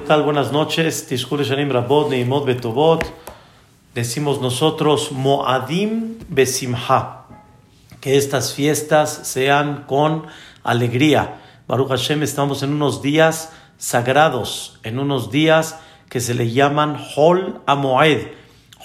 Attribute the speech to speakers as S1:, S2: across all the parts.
S1: ¿Qué tal? Buenas noches. Shanim Rabot, Neimot Betobot. Decimos nosotros Moadim Besimha. Que estas fiestas sean con alegría. Baruch Hashem, estamos en unos días sagrados, en unos días que se le llaman Hol Amoed.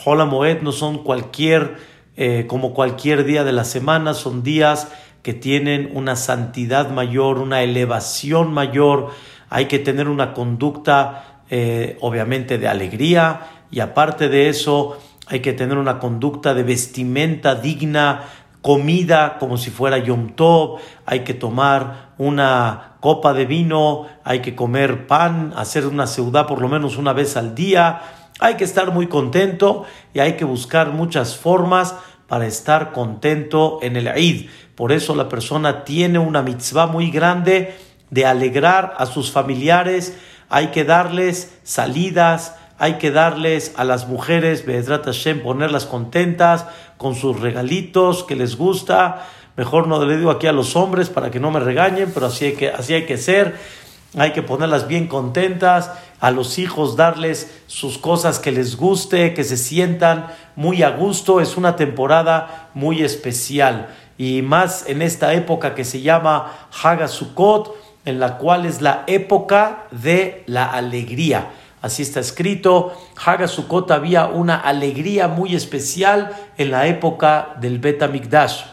S1: Hol Amoed no son cualquier, eh, como cualquier día de la semana, son días que tienen una santidad mayor, una elevación mayor hay que tener una conducta eh, obviamente de alegría y aparte de eso hay que tener una conducta de vestimenta digna, comida como si fuera Yom Tov, hay que tomar una copa de vino, hay que comer pan, hacer una ciudad por lo menos una vez al día, hay que estar muy contento y hay que buscar muchas formas para estar contento en el Eid. Por eso la persona tiene una mitzvah muy grande de alegrar a sus familiares, hay que darles salidas, hay que darles a las mujeres, Bedrat Hashem, ponerlas contentas con sus regalitos que les gusta. Mejor no le digo aquí a los hombres para que no me regañen, pero así hay que, así hay que ser. Hay que ponerlas bien contentas, a los hijos darles sus cosas que les guste, que se sientan muy a gusto. Es una temporada muy especial y más en esta época que se llama Hagasukot en la cual es la época de la alegría. Así está escrito, Hagasukot había una alegría muy especial en la época del Bet Amikdash.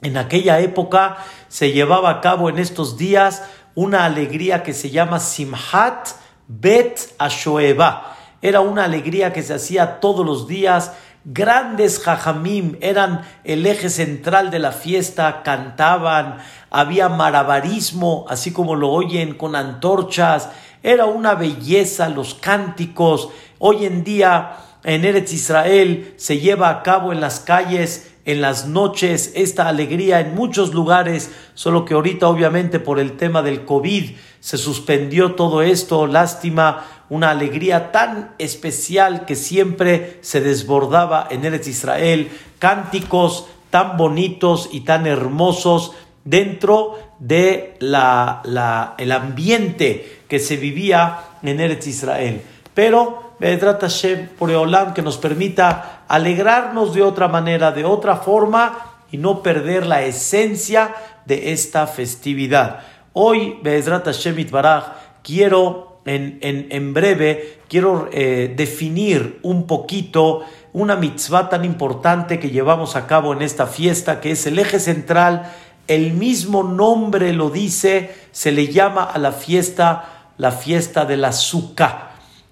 S1: En aquella época se llevaba a cabo en estos días una alegría que se llama Simhat Bet Ashoeva. Era una alegría que se hacía todos los días Grandes jajamim eran el eje central de la fiesta, cantaban, había marabarismo, así como lo oyen con antorchas, era una belleza los cánticos. Hoy en día en Eretz Israel se lleva a cabo en las calles, en las noches, esta alegría en muchos lugares, solo que ahorita obviamente por el tema del COVID se suspendió todo esto, lástima una alegría tan especial que siempre se desbordaba en Eretz Israel, cánticos tan bonitos y tan hermosos dentro de la, el ambiente que se vivía en Eretz Israel. Pero Bedrat Hashem por Eolam que nos permita alegrarnos de otra manera, de otra forma y no perder la esencia de esta festividad. Hoy, Bedrat Hashem Itbaraj, quiero en, breve quiero eh, definir un poquito una mitzvah tan importante que llevamos a cabo en esta fiesta, que es el eje central. El mismo nombre lo dice, se le llama a la fiesta la fiesta de la Sukkah.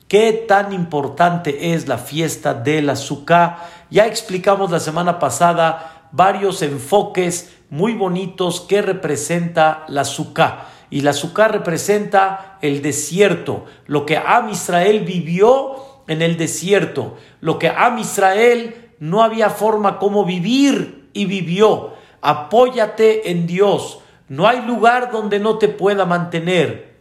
S1: ¿Qué tan importante es la fiesta de la Sukkah? Ya explicamos la semana pasada varios enfoques muy bonitos que representa la Sukkah y la azúcar representa el desierto, lo que Am Israel vivió en el desierto, lo que Am Israel no había forma como vivir y vivió. Apóyate en Dios, no hay lugar donde no te pueda mantener.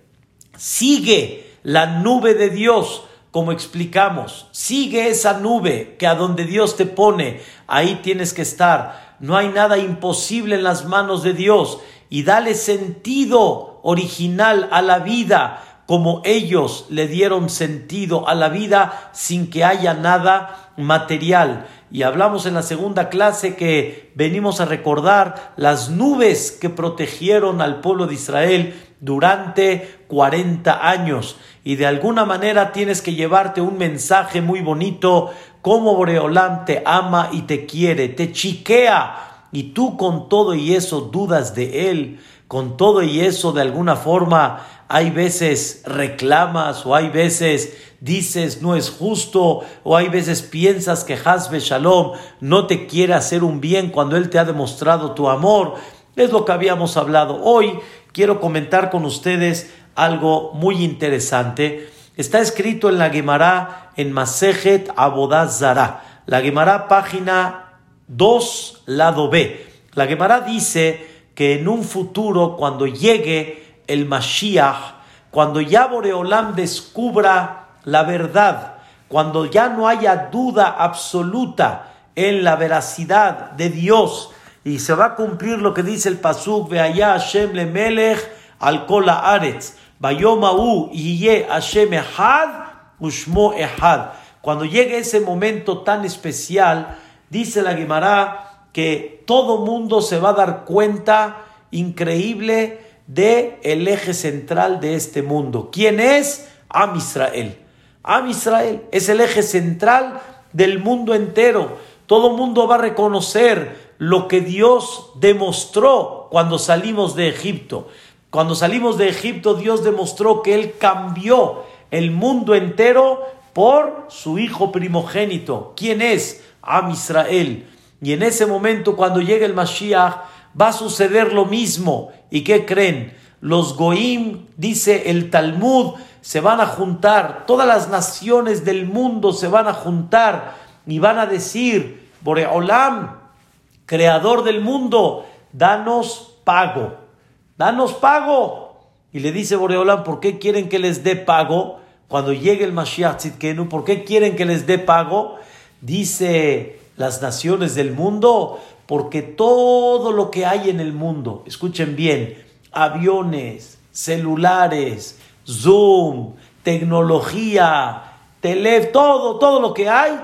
S1: Sigue la nube de Dios, como explicamos. Sigue esa nube que a donde Dios te pone, ahí tienes que estar. No hay nada imposible en las manos de Dios y dale sentido original a la vida como ellos le dieron sentido a la vida sin que haya nada material. Y hablamos en la segunda clase que venimos a recordar las nubes que protegieron al pueblo de Israel durante 40 años. Y de alguna manera tienes que llevarte un mensaje muy bonito, como Boreolam te ama y te quiere, te chiquea y tú con todo y eso dudas de Él, con todo y eso de alguna forma hay veces reclamas o hay veces dices no es justo o hay veces piensas que Hasbe Shalom no te quiere hacer un bien cuando Él te ha demostrado tu amor. Es lo que habíamos hablado. Hoy quiero comentar con ustedes algo muy interesante. Está escrito en la Gemara en Masejet Abodazara. La Gemara página 2, lado B. La Gemara dice que en un futuro, cuando llegue el Mashiach, cuando ya Boreolam descubra la verdad, cuando ya no haya duda absoluta en la veracidad de Dios, y se va a cumplir lo que dice el Pasuk, allá Hashem le Melech al Kola Aretz, Bayomau Yiye Hashem Ehad Ushmo Ehad. Cuando llegue ese momento tan especial, dice la Gemara que todo mundo se va a dar cuenta increíble de el eje central de este mundo. ¿Quién es? Am Israel. Am Israel es el eje central del mundo entero. Todo mundo va a reconocer lo que Dios demostró cuando salimos de Egipto. Cuando salimos de Egipto, Dios demostró que Él cambió el mundo entero por su hijo primogénito. ¿Quién es? Am Israel. Y en ese momento, cuando llegue el Mashiach, va a suceder lo mismo. ¿Y qué creen? Los Goim, dice el Talmud, se van a juntar, todas las naciones del mundo se van a juntar y van a decir, Boreolam, creador del mundo, danos pago, danos pago. Y le dice Boreolam, ¿por qué quieren que les dé pago? Cuando llegue el Mashiach Tzidkenu, ¿por qué quieren que les dé pago? Dice las naciones del mundo, porque todo lo que hay en el mundo, escuchen bien, aviones, celulares, Zoom, tecnología, tele, todo, todo lo que hay,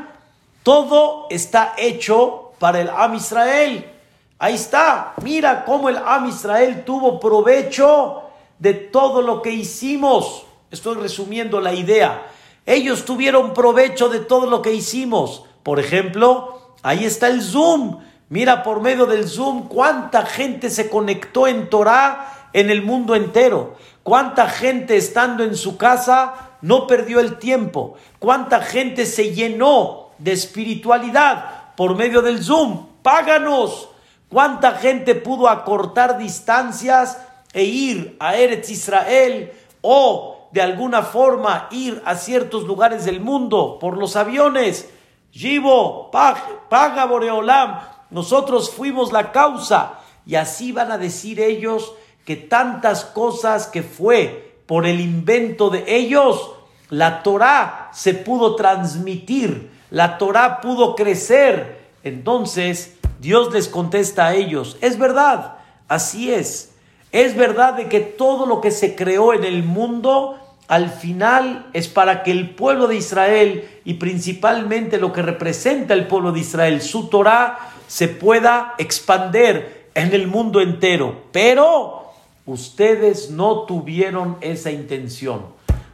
S1: todo está hecho para el Am Israel. Ahí está, mira cómo el Am Israel tuvo provecho de todo lo que hicimos. Estoy resumiendo la idea. Ellos tuvieron provecho de todo lo que hicimos. Por ejemplo, ahí está el Zoom. Mira por medio del Zoom cuánta gente se conectó en Torah en el mundo entero. Cuánta gente estando en su casa no perdió el tiempo. Cuánta gente se llenó de espiritualidad por medio del Zoom. Páganos. Cuánta gente pudo acortar distancias e ir a Eretz Israel o de alguna forma ir a ciertos lugares del mundo por los aviones. Jibo, paga Boreolam, nosotros fuimos la causa. Y así van a decir ellos que tantas cosas que fue por el invento de ellos, la Torah se pudo transmitir, la Torah pudo crecer. Entonces Dios les contesta a ellos, es verdad, así es. Es verdad de que todo lo que se creó en el mundo al final es para que el pueblo de Israel y principalmente lo que representa el pueblo de Israel, su Torah, se pueda expander en el mundo entero. Pero ustedes no tuvieron esa intención.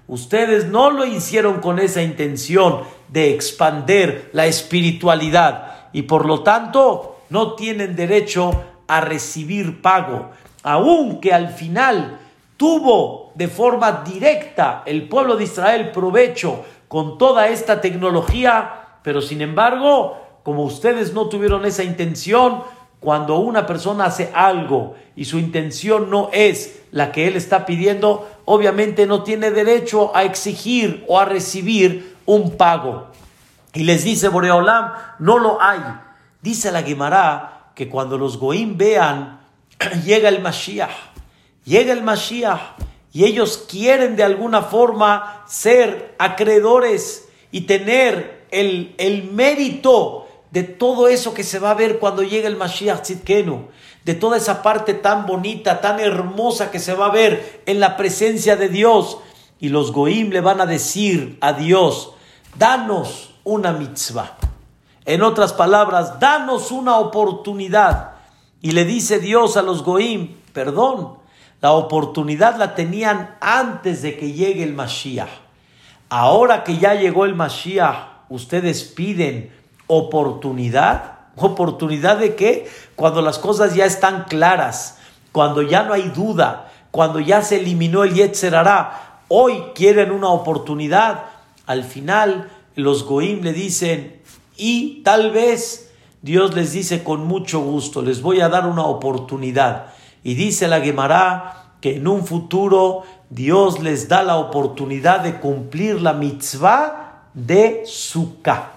S1: Ustedes no lo hicieron con esa intención de expander la espiritualidad y por lo tanto no tienen derecho a recibir pago, aunque al final tuvo de forma directa el pueblo de Israel provecho con toda esta tecnología, pero sin embargo, como ustedes no tuvieron esa intención, cuando una persona hace algo y su intención no es la que él está pidiendo, obviamente no tiene derecho a exigir o a recibir un pago. Y les dice Boreolam, no lo hay. Dice la Gemara que cuando los Goim vean, llega el Mashiach, llega el Mashiach, y ellos quieren de alguna forma ser acreedores y tener el, el mérito de todo eso que se va a ver cuando llegue el Mashiach Tzidkenu, de toda esa parte tan bonita, tan hermosa que se va a ver en la presencia de Dios. Y los Goim le van a decir a Dios, danos una mitzvah. En otras palabras, danos una oportunidad. Y le dice Dios a los Goim, perdón, la oportunidad la tenían antes de que llegue el Mashiach. Ahora que ya llegó el Mashiach, ustedes piden oportunidad. ¿Oportunidad de qué? Cuando las cosas ya están claras, cuando ya no hay duda, cuando ya se eliminó el Yetzerará. Hoy quieren una oportunidad. Al final, los Goim le dicen, y tal vez Dios les dice con mucho gusto, les voy a dar una oportunidad. Y dice la Gemara que en un futuro Dios les da la oportunidad de cumplir la mitzvah de Sukkah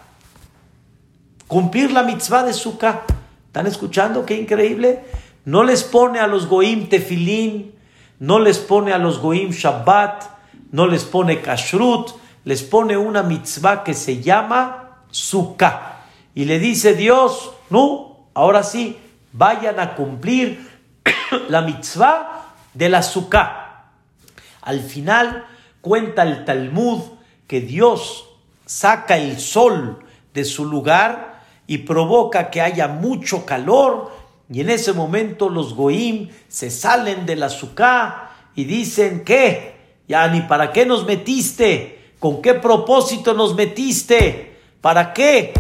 S1: cumplir la mitzvah de Sukkah. ¿Están escuchando? Qué increíble. No les pone a los goim tefilín, no les pone a los goim Shabbat, no les pone kashrut, les pone una mitzvah que se llama Sukkah. Y le dice Dios, no, ahora sí, vayan a cumplir la mitzvah de la Sukkah. Al final cuenta el Talmud que Dios saca el sol de su lugar y provoca que haya mucho calor y en ese momento los goim se salen del azúcar y dicen que ya ni para qué nos metiste, con qué propósito nos metiste, para qué,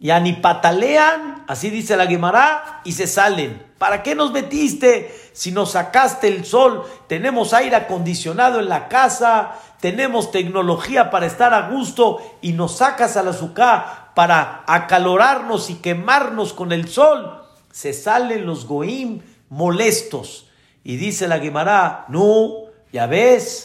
S1: ya ni patalean, así dice la Guimara, y se salen. ¿Para qué nos metiste si nos sacaste el sol? Tenemos aire acondicionado en la casa, tenemos tecnología para estar a gusto y nos sacas al azúcar para acalorarnos y quemarnos con el sol. Se salen los goim molestos. Y dice la Gemara, no, ya ves,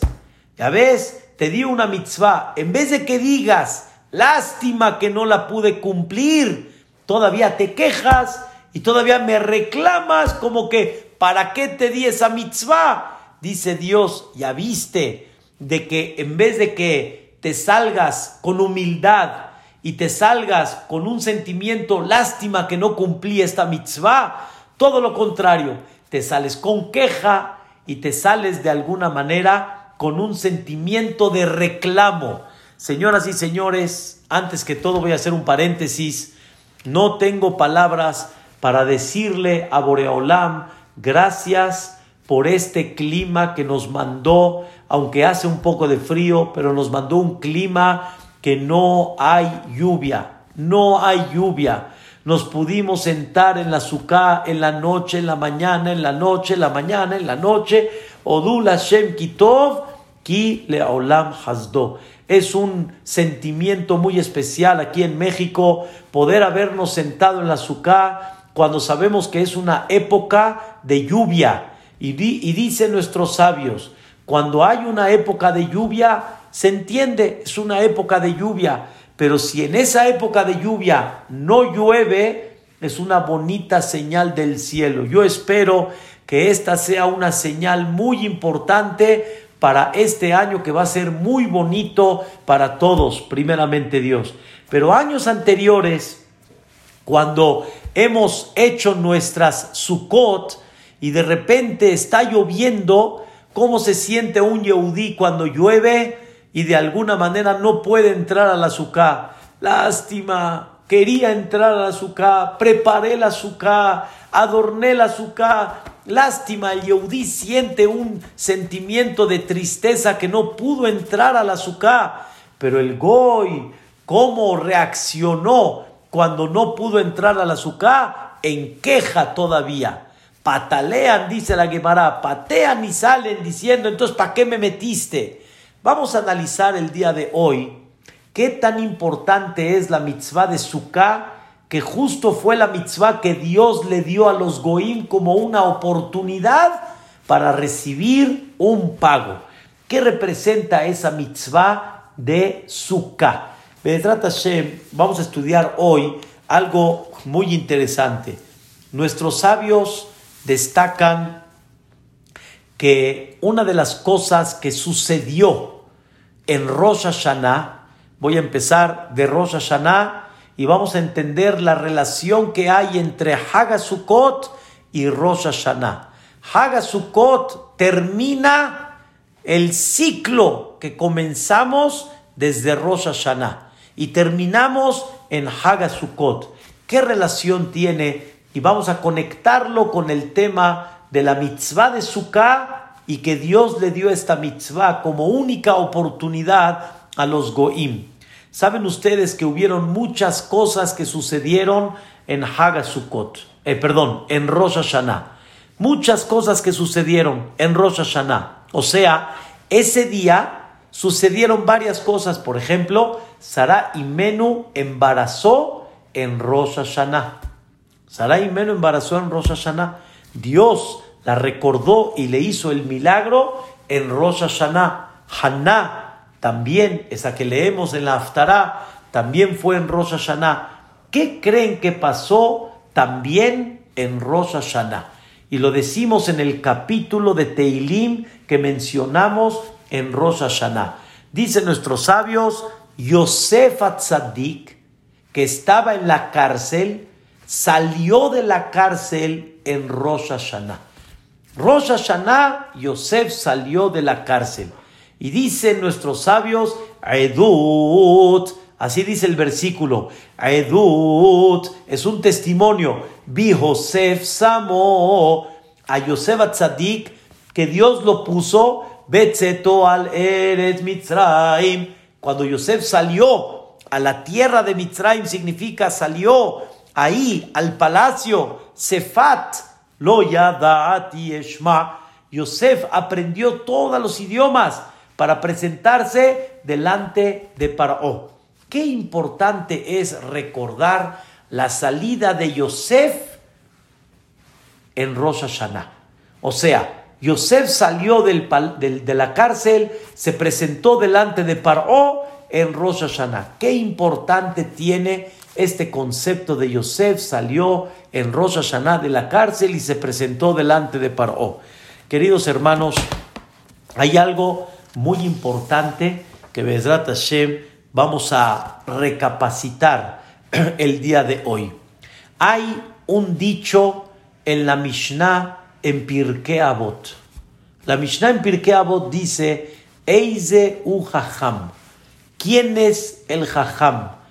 S1: ya ves, te di una mitzvah. En vez de que digas, lástima que no la pude cumplir, todavía te quejas y todavía me reclamas como que, ¿para qué te di esa mitzvah? Dice Dios, ya viste, de que en vez de que te salgas con humildad y te salgas con un sentimiento lástima que no cumplí esta mitzvah, todo lo contrario, te sales con queja y te sales de alguna manera con un sentimiento de reclamo. Señoras y señores, antes que todo voy a hacer un paréntesis, no tengo palabras para decirle a Boreolam gracias por este clima que nos mandó aunque hace un poco de frío, pero nos mandó un clima que no hay lluvia, no hay lluvia. Nos pudimos sentar en la suká en la noche, en la mañana, en la noche, en la mañana, en la noche. Odul Hashem Kitov, Ki Leolam Hasdo. Es un sentimiento muy especial aquí en México poder habernos sentado en la suká cuando sabemos que es una época de lluvia. Y, y dicen nuestros sabios, cuando hay una época de lluvia, se entiende, es una época de lluvia, pero si en esa época de lluvia no llueve, es una bonita señal del cielo. Yo espero que esta sea una señal muy importante para este año que va a ser muy bonito para todos, primeramente Dios. Pero años anteriores, cuando hemos hecho nuestras Sukkot y de repente está lloviendo, cómo se siente un Yehudí cuando llueve y de alguna manera no puede entrar al azúcar. Lástima, quería entrar al azúcar, preparé el azúcar, adorné el azúcar. Lástima, el Yehudí siente un sentimiento de tristeza que no pudo entrar al azúcar. Pero el Goy, ¿cómo reaccionó cuando no pudo entrar al azúcar? En queja todavía patalean, dice la Gemara, patean y salen diciendo, entonces, ¿para qué me metiste? Vamos a analizar el día de hoy qué tan importante es la mitzvah de Sukkah, que justo fue la mitzvah que Dios le dio a los Goim como una oportunidad para recibir un pago. ¿Qué representa esa mitzvah de Sukkah? Vamos a estudiar hoy algo muy interesante. Nuestros sabios destacan que una de las cosas que sucedió en Rosh Hashanah, voy a empezar de Rosh Hashanah y vamos a entender la relación que hay entre Hagasukot y Rosh Hashanah. Hagasukot termina el ciclo que comenzamos desde Rosh Hashanah y terminamos en Hagasukot. ¿Qué relación tiene y vamos a conectarlo con el tema de la mitzvah de Sukkah y que Dios le dio esta mitzvah como única oportunidad a los Goim. Saben ustedes que hubieron muchas cosas que sucedieron en Hagasukot, eh, perdón, en Rosh Hashanah. Muchas cosas que sucedieron en Rosh Hashanah. O sea, ese día sucedieron varias cosas. Por ejemplo, Sara y Menú embarazó en Rosh Hashanah. Sarai Meno embarazó en Rosh Hashanah. Dios la recordó y le hizo el milagro en Rosh Hashanah. Haná también, esa que leemos en la Haftarah, también fue en Rosh. ¿Qué creen que pasó también en Rosh? Y lo decimos en el capítulo de Teilim que mencionamos en Rosh Hashanah. Dicen nuestros sabios, Yosef Atzadik, que estaba en la cárcel, salió de la cárcel en Rosh. Rosh Hashanah, Yosef salió de la cárcel. Y dicen nuestros sabios, Edut, así dice el versículo, Edut, es un testimonio, vi Josef Samo, a Yosef Atzadik, que Dios lo puso, Betzeto al Eretz Mitzrayim, cuando Yosef salió a la tierra de Mitzrayim, significa salió ahí al palacio, Sefat, lo yadati eshma. Yosef aprendió todos los idiomas para presentarse delante de Paró. Qué importante es recordar la salida de Yosef en Rosh Hashanah. O sea, Yosef salió del, de la cárcel, se presentó delante de Paró en Rosh Hashanah. Qué importante tiene este concepto de Yosef salió en Rosh Hashanah de la cárcel y se presentó delante de Paró. Queridos hermanos, hay algo muy importante que Bezrat Hashem vamos a recapacitar el día de hoy. Hay un dicho en la Mishnah en Pirkei Avot. La Mishnah en Pirkei Avot dice, Eize u Jajam. ¿Quién es el Jajam?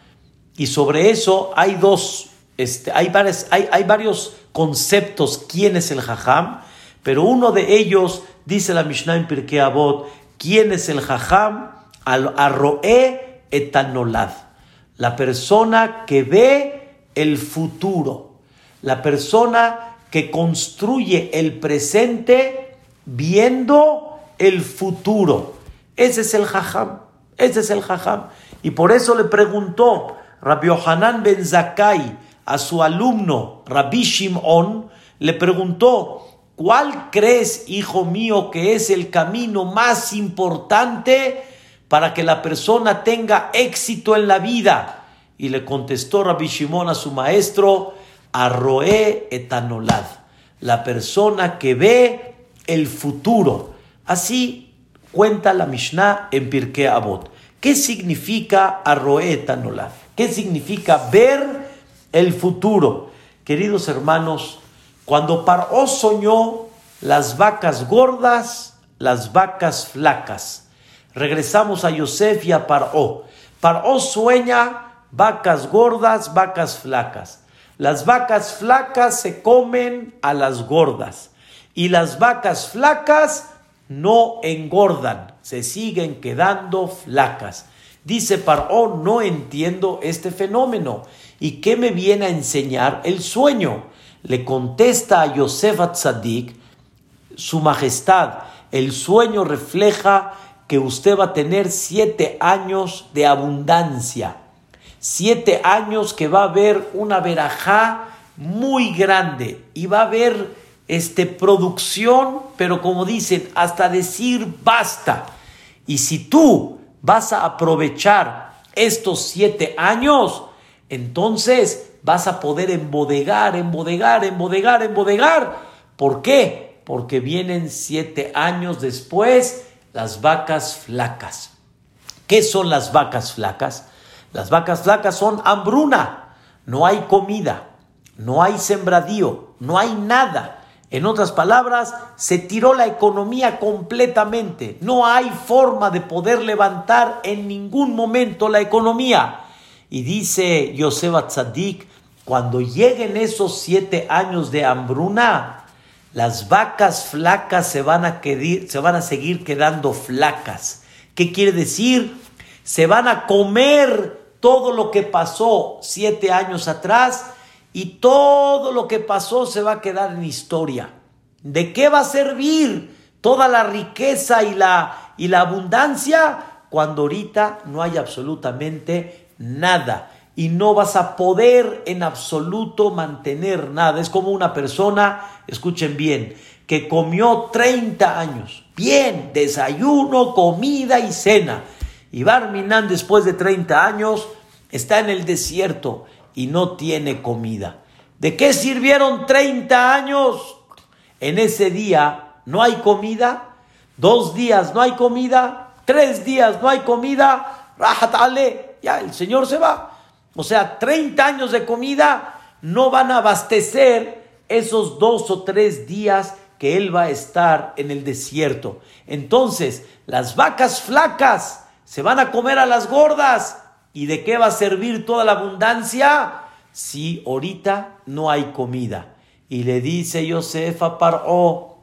S1: Y sobre eso hay dos, este, hay, hay, hay, varios conceptos quién es el jajam, pero uno de ellos dice la Mishnah en Pirkei Avot, quién es el jajam, al arroe etanolad, la persona que ve el futuro, la persona que construye el presente viendo el futuro. Ese es el jajam, ese es el jajam. Y por eso le preguntó, Rabbi Yohanan ben Zakai a su alumno Rabbi Shimon le preguntó, ¿cuál crees, hijo mío, que es el camino más importante para que la persona tenga éxito en la vida? Y le contestó Rabbi Shimon a su maestro, Arroé etanolad, la persona que ve el futuro. Así cuenta la Mishnah en Pirkei Avot. ¿Qué significa Arroé etanolad? ¿Qué significa ver el futuro? Queridos hermanos, cuando Paró soñó las vacas gordas, las vacas flacas. Regresamos a Yosef y a Paró. Paró sueña vacas gordas, vacas flacas. Las vacas flacas se comen a las gordas y las vacas flacas no engordan, se siguen quedando flacas. Dice Paró, no entiendo este fenómeno. ¿Y qué me viene a enseñar el sueño? Le contesta a Yosef Atzadik, su majestad, el sueño refleja que usted va a tener siete años de abundancia. Siete años que va a haber una verajá muy grande y va a haber este, producción, pero como dicen, hasta decir basta. Y si tú vas a aprovechar estos siete años, entonces vas a poder embodegar, embodegar, embodegar, embodegar. ¿Por qué? Porque vienen siete años después las vacas flacas. ¿Qué son las vacas flacas? Las vacas flacas son hambruna, no hay comida, no hay sembradío, no hay nada. En otras palabras, se tiró la economía completamente. No hay forma de poder levantar en ningún momento la economía. Y dice Yosef Tzadik, cuando lleguen esos siete años de hambruna, las vacas flacas se van a, se van a seguir quedando flacas. ¿Qué quiere decir? Se van a comer todo lo que pasó siete años atrás y todo lo que pasó se va a quedar en historia. ¿De qué va a servir toda la riqueza y la, y la abundancia cuando ahorita no hay absolutamente nada? Y no vas a poder en absoluto mantener nada. Es como una persona, escuchen bien, que comió 30 años. Bien, desayuno, comida y cena. Y Barminan después de 30 años está en el desierto y no tiene comida. ¿De qué sirvieron 30 años? En ese día no hay comida, dos días no hay comida, tres días no hay comida, rajatale, ya el Señor se va. O sea, 30 años de comida no van a abastecer esos dos o tres días que él va a estar en el desierto. Entonces, las vacas flacas se van a comer a las gordas. ¿Y de qué va a servir toda la abundancia? Si ahorita no hay comida. Y le dice Yosef a Paró,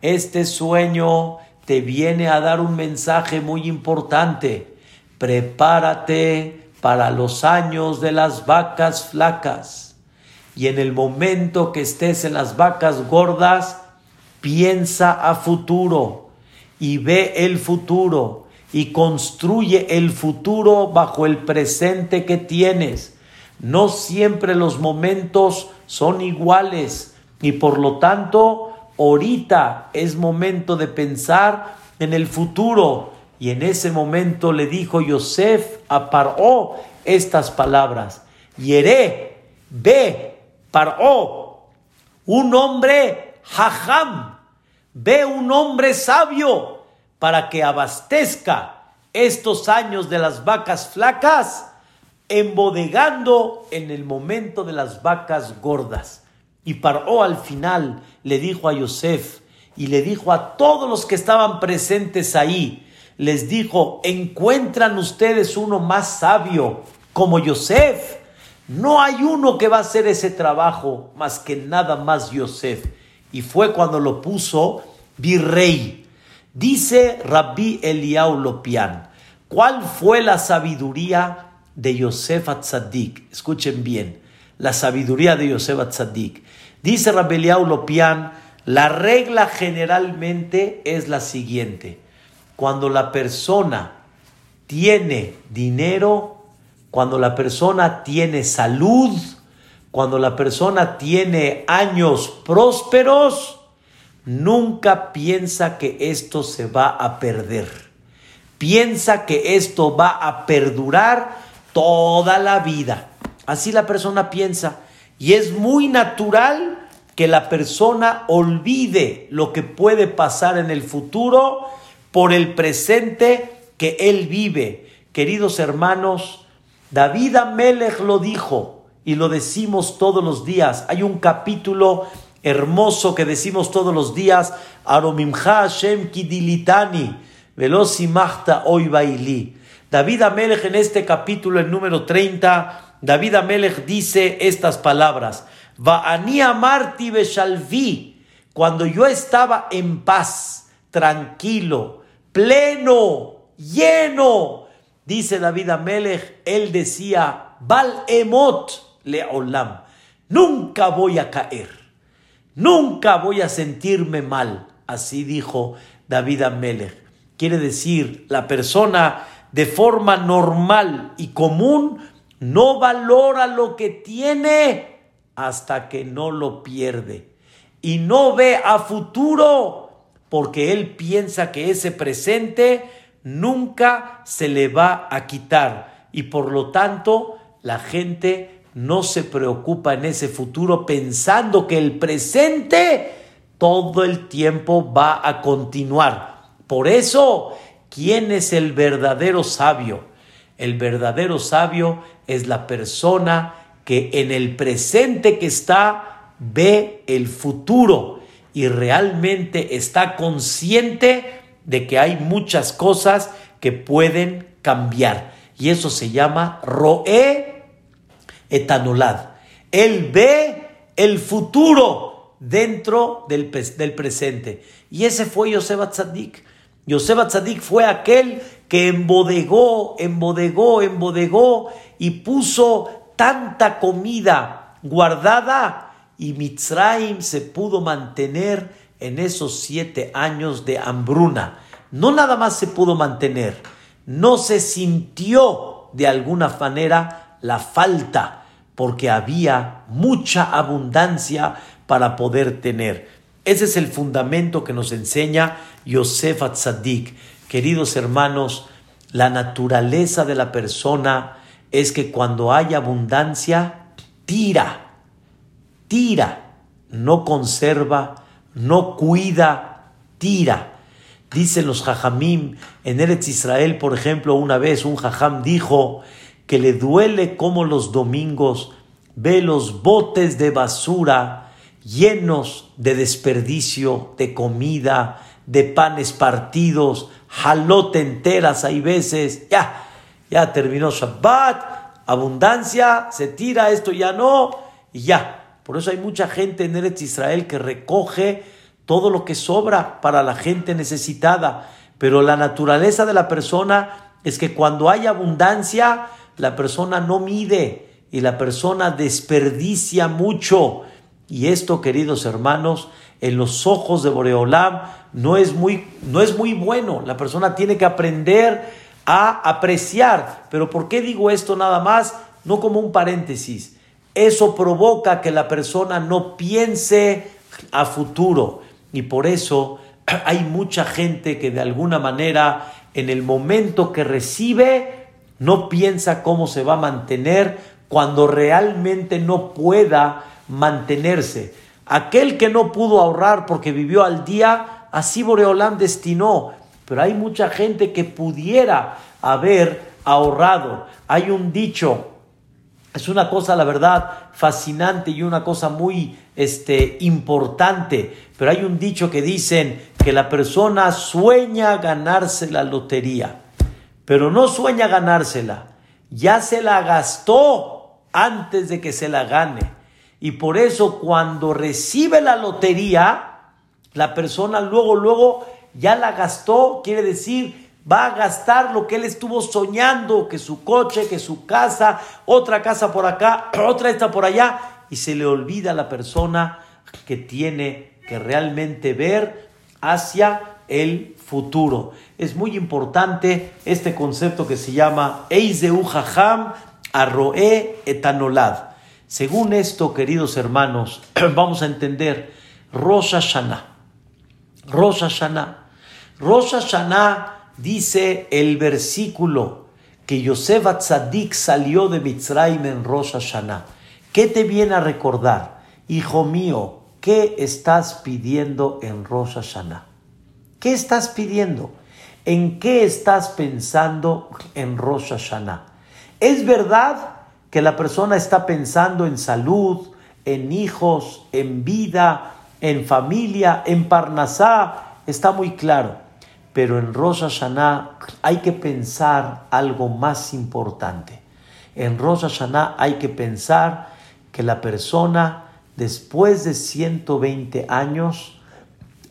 S1: este sueño te viene a dar un mensaje muy importante. Prepárate para los años de las vacas flacas. Y en el momento que estés en las vacas gordas, piensa a futuro y ve el futuro y construye el futuro bajo el presente que tienes. No siempre los momentos son iguales y por lo tanto ahorita es momento de pensar en el futuro. Y en ese momento le dijo Yosef a Paró estas palabras. Yeré, ve, Paró, un hombre jajam, ve un hombre sabio para que abastezca estos años de las vacas flacas, embodegando en el momento de las vacas gordas. Y Paró al final le dijo a Yosef y le dijo a todos los que estaban presentes ahí, les dijo, encuentran ustedes uno más sabio como Yosef. No hay uno que va a hacer ese trabajo más que nada más Yosef. Y fue cuando lo puso virrey. Dice Rabbi Eliau Lopian, ¿cuál fue la sabiduría de Yosef Atzadik? Escuchen bien, la sabiduría de Yosef Atzadik. Dice Rabbi Eliau Lopian, la regla generalmente es la siguiente. Cuando la persona tiene dinero, cuando la persona tiene salud, cuando la persona tiene años prósperos, nunca piensa que esto se va a perder. Piensa que esto va a perdurar toda la vida. Así la persona piensa. Y es muy natural que la persona olvide lo que puede pasar en el futuro por el presente que él vive. Queridos hermanos, David Amelech lo dijo y lo decimos todos los días. Hay un capítulo hermoso que decimos todos los días, Aromimcha Hashem Kidilitani, Hoy Baili. David Amelech en este capítulo, el número 30, David Amelech dice estas palabras, Va'ani amarti beshalvi, cuando yo estaba en paz, tranquilo, pleno, lleno, dice David Amelech, él decía, Bal emot leolam, nunca voy a caer. Nunca voy a sentirme mal. Así dijo David Amelech. Quiere decir, la persona de forma normal y común no valora lo que tiene hasta que no lo pierde. Y no ve a futuro porque él piensa que ese presente nunca se le va a quitar. Y por lo tanto, la gente no se preocupa en ese futuro pensando que el presente todo el tiempo va a continuar. Por eso, ¿quién es el verdadero sabio? El verdadero sabio es la persona que en el presente que está ve el futuro y realmente está consciente de que hay muchas cosas que pueden cambiar. Y eso se llama roe etanolad. Él ve el futuro dentro del, del presente. Y ese fue Yosef Atzadik. Yosef Atzadik fue aquel que embodegó, embodegó, embodegó y puso tanta comida guardada y Mitzrayim se pudo mantener en esos siete años de hambruna. No nada más se pudo mantener, no se sintió de alguna manera la falta porque había mucha abundancia para poder tener. Ese es el fundamento que nos enseña Yosef Atzadik. Queridos hermanos, la naturaleza de la persona es que cuando hay abundancia, tira, tira, no conserva, no cuida, tira. Dicen los jajamim, en Eretz Israel, por ejemplo, una vez un jajam dijo, que le duele como los domingos ve los botes de basura llenos de desperdicio, de comida, de panes partidos, jalote enteras hay veces, ya, ya terminó Shabbat, abundancia, se tira, esto ya no, y ya. Por eso hay mucha gente en Eretz Israel que recoge todo lo que sobra para la gente necesitada. Pero la naturaleza de la persona es que cuando hay abundancia, la persona no mide y la persona desperdicia mucho. Y esto, queridos hermanos, en los ojos de Boreolam no es muy, no es muy bueno. La persona tiene que aprender a apreciar. Pero ¿por qué digo esto nada más? No como un paréntesis. Eso provoca que la persona no piense a futuro. Y por eso hay mucha gente que de alguna manera en el momento que recibe no piensa cómo se va a mantener cuando realmente no pueda mantenerse. Aquel que no pudo ahorrar porque vivió al día, así Boreolán destinó. Pero hay mucha gente que pudiera haber ahorrado. Hay un dicho, es una cosa, la verdad, fascinante y una cosa muy este, importante. Pero hay un dicho que dicen que la persona sueña ganarse la lotería, pero no sueña ganársela. Ya se la gastó antes de que se la gane. Y por eso cuando recibe la lotería, la persona luego, luego ya la gastó, quiere decir, va a gastar lo que él estuvo soñando, que su coche, que su casa, otra casa por acá, otra está por allá, y se le olvida a la persona que tiene que realmente ver hacia el futuro. Es muy importante este concepto que se llama Eizeu Jajam Arroe Etanolad. Según esto, queridos hermanos, vamos a entender Rosh Hashanah. Rosh Hashanah. Rosh Hashanah dice el versículo que Yosef Atzadik salió de Mitzrayim en Rosh Hashanah. ¿Qué te viene a recordar? Hijo mío, ¿qué estás pidiendo en Rosh Hashanah? ¿Qué estás pidiendo? ¿En qué estás pensando en Rosh Hashanah? Es verdad que la persona está pensando en salud, en hijos, en vida, en familia, en Parnasá, está muy claro. Pero en Rosh Hashanah hay que pensar algo más importante. En Rosh Hashanah hay que pensar que la persona, después de 120 años,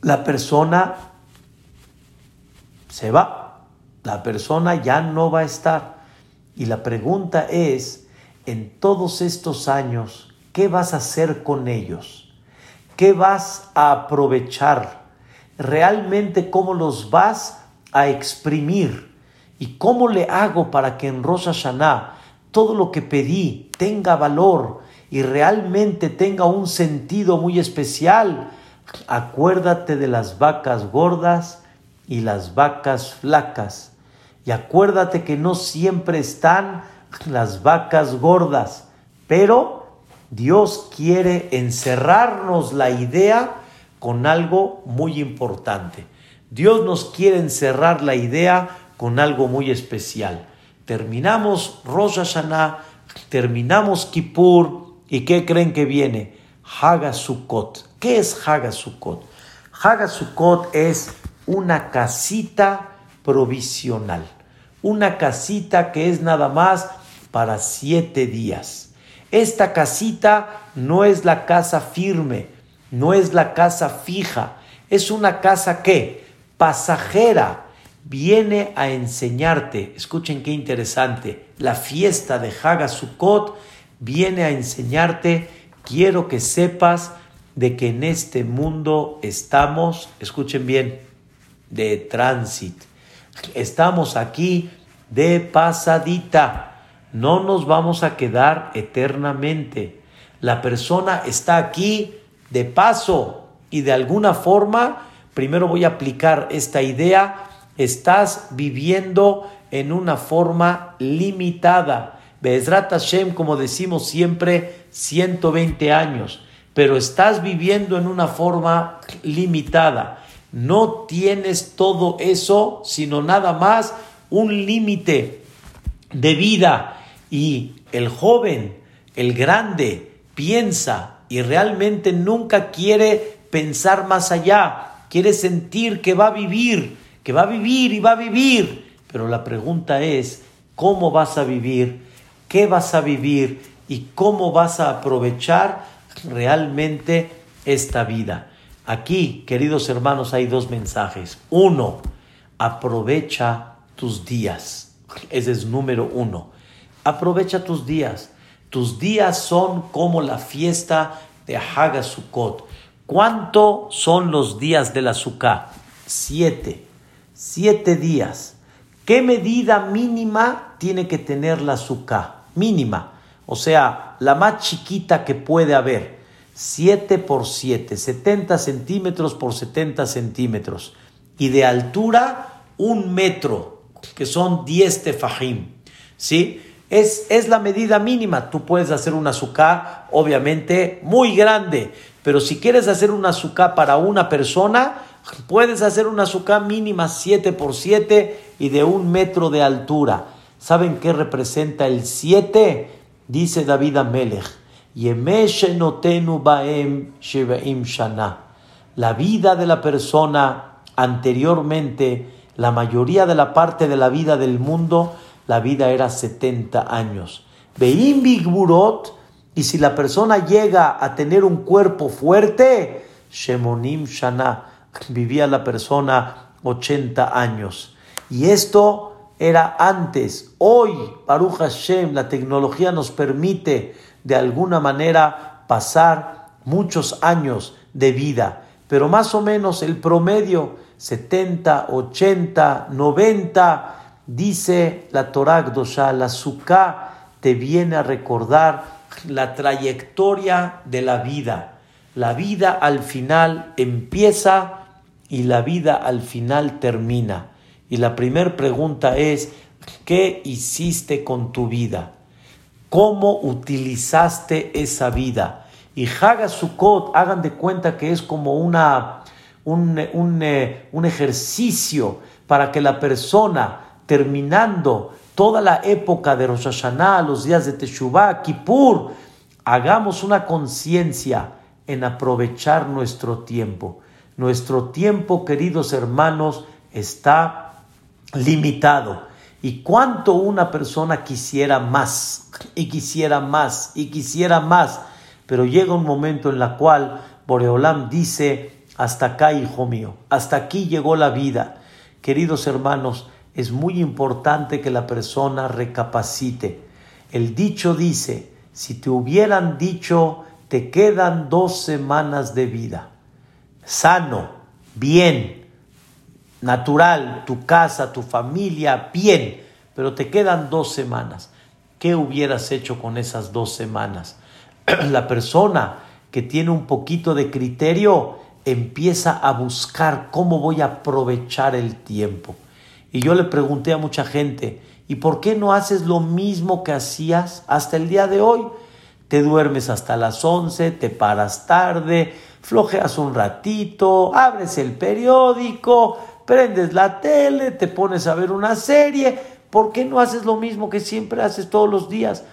S1: la persona se va. La persona ya no va a estar. Y la pregunta es, en todos estos años, ¿qué vas a hacer con ellos? ¿Qué vas a aprovechar? ¿Realmente cómo los vas a exprimir? ¿Y cómo le hago para que en Rosh Hashanah todo lo que pedí tenga valor y realmente tenga un sentido muy especial? Acuérdate de las vacas gordas y las vacas flacas. Y acuérdate que no siempre están las vacas gordas, pero Dios quiere encerrarnos la idea con algo muy importante. Dios nos quiere encerrar la idea con algo muy especial. Terminamos Rosh Hashanah, terminamos Kippur, ¿y qué creen que viene? Hagasukot. ¿Qué es Hagasukot? Hagasukot es una casita provisional, una casita que es nada más para siete días. Esta casita no es la casa firme, no es la casa fija, es una casa que pasajera viene a enseñarte. Escuchen qué interesante. La fiesta de Hagasukot viene a enseñarte. Quiero que sepas de que en este mundo estamos, escuchen bien, de tránsito. Estamos aquí de pasadita no nos vamos a quedar eternamente. La persona está aquí de paso y de alguna forma, primero voy a aplicar esta idea, estás viviendo en una forma limitada. Bezrat Hashem, como decimos siempre, 120 años, pero estás viviendo en una forma limitada. No tienes todo eso, sino nada más un límite de vida y el joven, el grande, piensa y realmente nunca quiere pensar más allá, quiere sentir que va a vivir, que va a vivir y va a vivir. Pero la pregunta es, ¿cómo vas a vivir? ¿Qué vas a vivir? ¿Y cómo vas a aprovechar realmente esta vida? Aquí, queridos hermanos, hay dos mensajes. Uno, aprovecha tus días. Ese es número uno. Aprovecha tus días. Tus días son como la fiesta de Hagasukot. ¿Cuánto son los días de la Sukkah? Siete. Siete días. ¿Qué medida mínima tiene que tener la Sukkah? Mínima. O sea, la más chiquita que puede haber. Siete por siete. 70 centímetros por 70 centímetros. Y de altura, un metro, que son 10 tefajim. ¿Sí? Es, es la medida mínima. Tú puedes hacer un azúcar, obviamente, muy grande, pero si quieres hacer un azúcar para una persona, puedes hacer un azúcar mínima 7 por 7 y de un metro de altura. ¿Saben qué representa el 7? Dice David Amelech. La vida de la persona anteriormente, la mayoría de la parte de la vida del mundo, la vida era 70 años. Veim Bigburot, y si la persona llega a tener un cuerpo fuerte, Shemonim Shana, vivía la persona 80 años. Y esto era antes. Hoy, Baruch Hashem, la tecnología nos permite de alguna manera pasar muchos años de vida. Pero más o menos el promedio, 70, 80, 90, Dice la Torah Gdosha, la Sukkah te viene a recordar la trayectoria de la vida. La vida al final empieza y la vida al final termina. Y la primera pregunta es, ¿qué hiciste con tu vida? ¿Cómo utilizaste esa vida? Y Haga Sukkot, hagan de cuenta que es como una, un, eh, un ejercicio para que la persona terminando toda la época de Rosh Hashanah, los días de Teshuvah, Kippur, hagamos una conciencia en aprovechar nuestro tiempo. Nuestro tiempo, queridos hermanos, está limitado. Y cuánto una persona quisiera más, y quisiera más, y quisiera más, pero llega un momento en el cual Boreolam dice, hasta acá, hijo mío, hasta aquí llegó la vida. Queridos hermanos, es muy importante que la persona recapacite. El dicho dice, si te hubieran dicho, te quedan dos semanas de vida, sano, bien, natural, tu casa, tu familia, bien, pero te quedan dos semanas. ¿Qué hubieras hecho con esas dos semanas? la persona que tiene un poquito de criterio empieza a buscar cómo voy a aprovechar el tiempo. Y yo le pregunté a mucha gente, ¿y por qué no haces lo mismo que hacías hasta el día de hoy? Te duermes hasta las 11, te paras tarde, flojeas un ratito, abres el periódico, prendes la tele, te pones a ver una serie. ¿Por qué no haces lo mismo que siempre haces todos los días?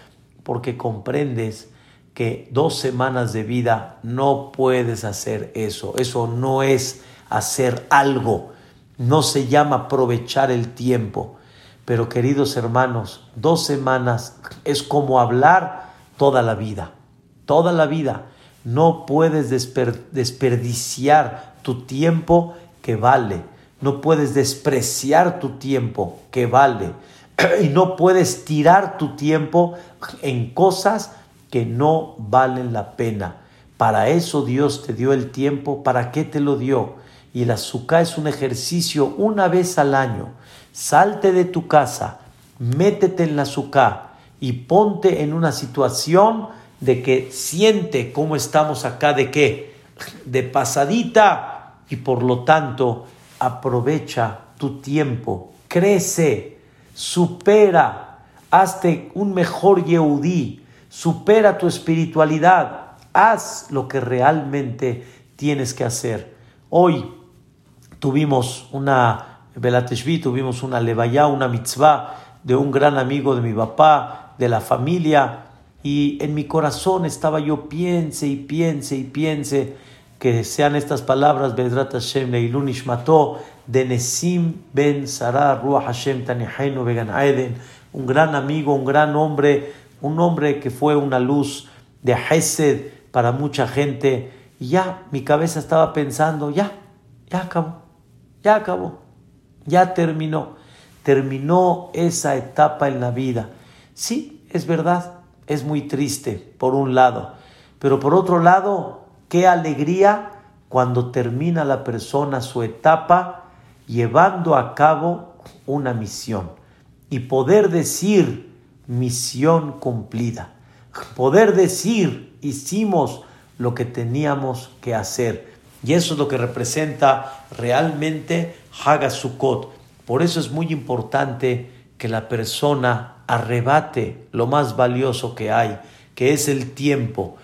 S1: Porque comprendes que dos semanas de vida no puedes hacer eso. Eso no es hacer algo no se llama aprovechar el tiempo. Pero queridos hermanos, dos semanas es como hablar toda la vida. Toda la vida. No puedes desperdiciar tu tiempo que vale. No puedes despreciar tu tiempo que vale. Y no puedes tirar tu tiempo en cosas que no valen la pena. Para eso Dios te dio el tiempo. ¿Para qué te lo dio? y el azúcar es un ejercicio una vez al año. Salte de tu casa, métete en la azúcar y ponte en una situación de que siente cómo estamos acá, de qué, de pasadita y por lo tanto aprovecha tu tiempo, crece, supera, hazte un mejor Yehudí, supera tu espiritualidad, haz lo que realmente tienes que hacer. Hoy tuvimos una Belateshvi, tuvimos una Levaya, una mitzvah de un gran amigo de mi papá, de la familia, y en mi corazón estaba yo piense y piense y piense que sean estas palabras Bedrat Hashem Leilun Ishmato de Nesim Ben Sarah Ruach Hashem Tanihainu Vegan Aeden un gran amigo, un gran hombre, un hombre que fue una luz de Hesed para mucha gente. Y ya mi cabeza estaba pensando, ya, ya acabó, ya acabó, ya terminó, terminó esa etapa en la vida. Sí, es verdad, es muy triste por un lado, pero por otro lado, qué alegría cuando termina la persona su etapa llevando a cabo una misión y poder decir misión cumplida, poder decir hicimos lo que teníamos que hacer. Y eso es lo que representa realmente Hagasukot. Por eso es muy importante que la persona arrebate lo más valioso que hay, que es el tiempo.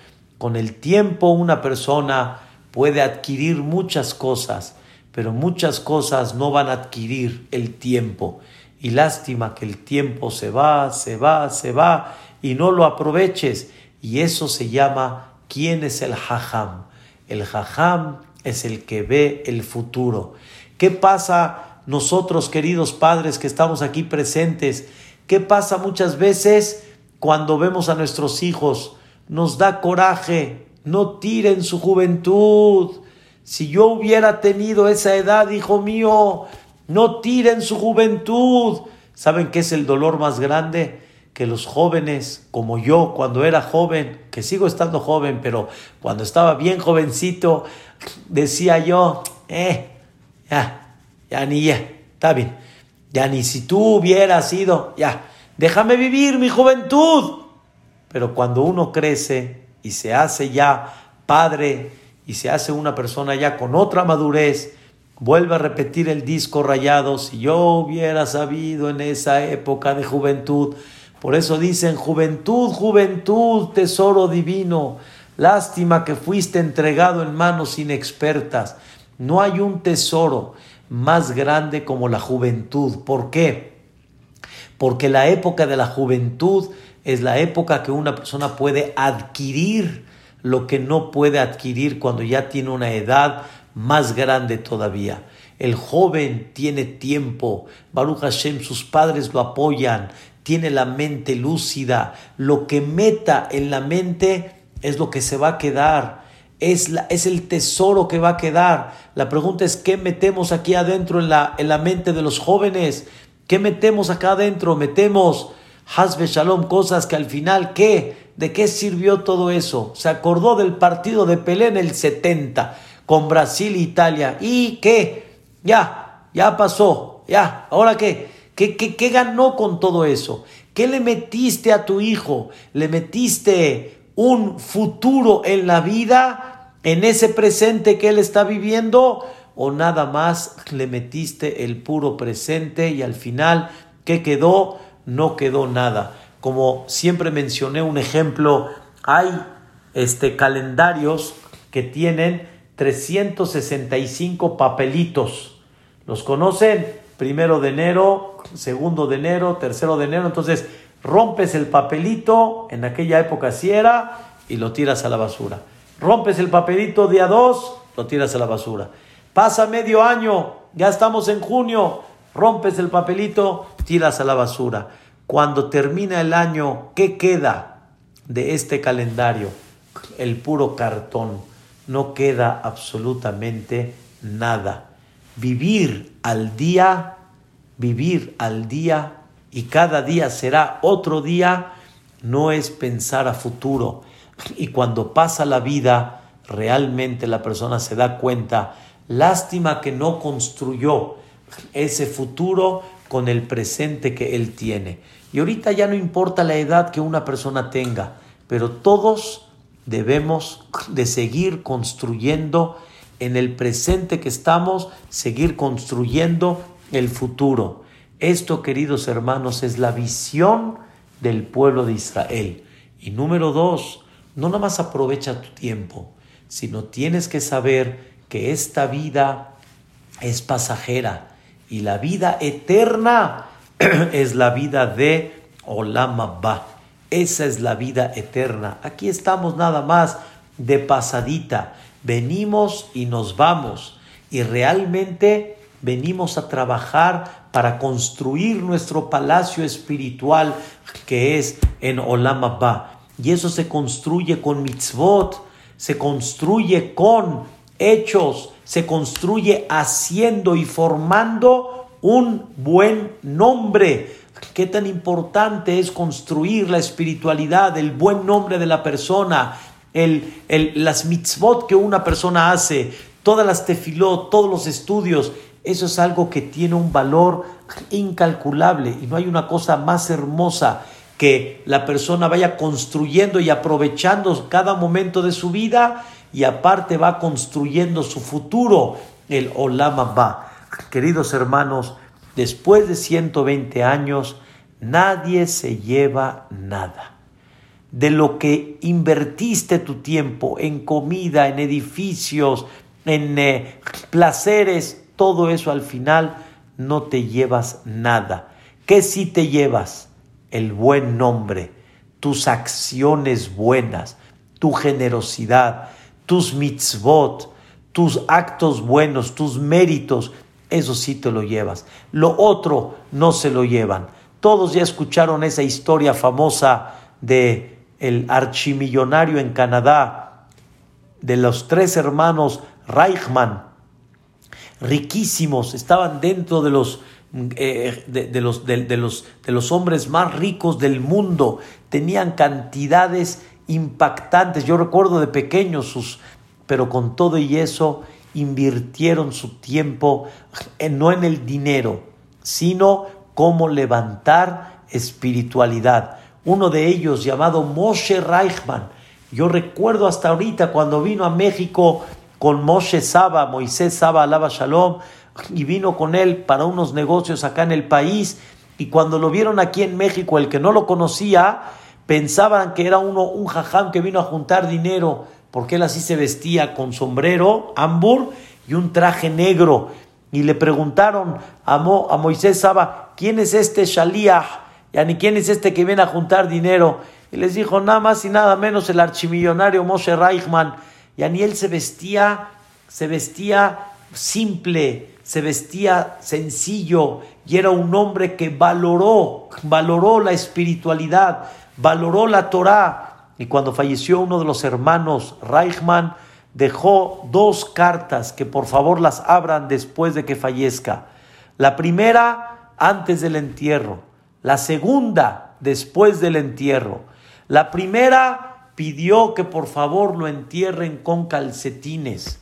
S1: Con el tiempo una persona puede adquirir muchas cosas, pero muchas cosas no van a adquirir el tiempo. Y lástima que el tiempo se va, se va, se va y no lo aproveches. Y eso se llama ¿quién es el jajam? El jajam es el que ve el futuro. ¿Qué pasa nosotros, queridos padres, que estamos aquí presentes? ¿Qué pasa muchas veces cuando vemos a nuestros hijos? Nos da coraje, no tiren su juventud. Si yo hubiera tenido esa edad, hijo mío, no tiren su juventud. ¿Saben qué es el dolor más grande? Que los jóvenes, como yo, cuando era joven, que sigo estando joven, pero cuando estaba bien jovencito, decía yo, eh, ya, ya ni ya, está bien, ya ni si tú hubieras sido, ya, déjame vivir mi juventud. Pero cuando uno crece y se hace ya padre y se hace una persona ya con otra madurez, Vuelve a repetir el disco rayado, si yo hubiera sabido en esa época de juventud. Por eso dicen, juventud, juventud, tesoro divino. Lástima que fuiste entregado en manos inexpertas. No hay un tesoro más grande como la juventud. ¿Por qué? Porque la época de la juventud es la época que una persona puede adquirir lo que no puede adquirir cuando ya tiene una edad más grande todavía. El joven tiene tiempo, Baruch Hashem, sus padres lo apoyan, tiene la mente lúcida, lo que meta en la mente es lo que se va a quedar, es, la, es el tesoro que va a quedar. La pregunta es, ¿qué metemos aquí adentro en la, en la mente de los jóvenes? ¿Qué metemos acá adentro? Metemos Hasbe Shalom, cosas que al final, ¿qué? ¿De qué sirvió todo eso? Se acordó del partido de Pelé en el 70 con Brasil e Italia. ¿Y qué? Ya, ya pasó. Ya, ¿ahora qué? ¿Qué, qué, qué ganó con todo eso? ¿Qué le metiste a tu hijo? ¿Le metiste un futuro en la vida, en ese presente que él está viviendo? ¿O nada más le metiste el puro presente y al final, ¿qué quedó? No quedó nada. Como siempre mencioné un ejemplo, hay este, calendarios que tienen 365 papelitos. ¿Los conocen? Primero de enero, segundo de enero, tercero de enero. Entonces, rompes el papelito, en aquella época así era, y lo tiras a la basura. Rompes el papelito día 2, lo tiras a la basura. Pasa medio año, ya estamos en junio, rompes el papelito, tiras a la basura. Cuando termina el año, ¿qué queda de este calendario? El puro cartón no queda absolutamente nada. Vivir al día, vivir al día y cada día será otro día, no es pensar a futuro. Y cuando pasa la vida, realmente la persona se da cuenta, lástima que no construyó ese futuro con el presente que él tiene. Y ahorita ya no importa la edad que una persona tenga, pero todos debemos de seguir construyendo en el presente que estamos, seguir construyendo el futuro. Esto, queridos hermanos, es la visión del pueblo de Israel. Y número dos, no nada más aprovecha tu tiempo, sino tienes que saber que esta vida es pasajera y la vida eterna es la vida de Olam Esa es la vida eterna. Aquí estamos nada más de pasadita. Venimos y nos vamos. Y realmente venimos a trabajar para construir nuestro palacio espiritual que es en Olam. Y eso se construye con mitzvot, se construye con hechos, se construye haciendo y formando un buen nombre. Qué tan importante es construir la espiritualidad, el buen nombre de la persona, el, las mitzvot que una persona hace, todas las tefilot, todos los estudios. Eso es algo que tiene un valor incalculable y no hay una cosa más hermosa que la persona vaya construyendo y aprovechando cada momento de su vida y aparte va construyendo su futuro, el Olam va. Queridos hermanos, después de 120 años, nadie se lleva nada. De lo que invertiste tu tiempo en comida, en edificios, en eh, placeres, todo eso al final no te llevas nada. ¿Qué sí te llevas? El buen nombre, tus acciones buenas, tu generosidad, tus mitzvot, tus actos buenos, tus méritos, eso sí te lo llevas. Lo otro no se lo llevan. Todos ya escucharon esa historia famosa de el archimillonario en Canadá, de los tres hermanos Reichmann, riquísimos, estaban dentro de los, eh, de, los, de, los, de los hombres más ricos del mundo, tenían cantidades impactantes. Yo recuerdo de pequeños sus, pero con todo y eso invirtieron su tiempo no en el dinero, sino cómo levantar espiritualidad. Uno de ellos llamado Moshe Reichman, yo recuerdo hasta ahorita cuando vino a México con Moshe Saba, Moisés Saba, alaba Shalom, y vino con él para unos negocios acá en el país, y cuando lo vieron aquí en México, el que no lo conocía, pensaban que era uno, un jajam que vino a juntar dinero, porque él así se vestía con sombrero, ambur y un traje negro. Y le preguntaron a, Moisés Saba, ¿quién es este Shaliah? ni quién es este que viene a juntar dinero. Y les dijo, nada más y nada menos el archimillonario Moshe Reichman. Y ni él se vestía, se vestía simple, se vestía sencillo y era un hombre que valoró, valoró la espiritualidad, valoró la Torah. Y cuando falleció uno de los hermanos, Reichman, dejó dos cartas que por favor las abran después de que fallezca. La primera antes del entierro, la segunda después del entierro. La primera pidió que por favor lo entierren con calcetines.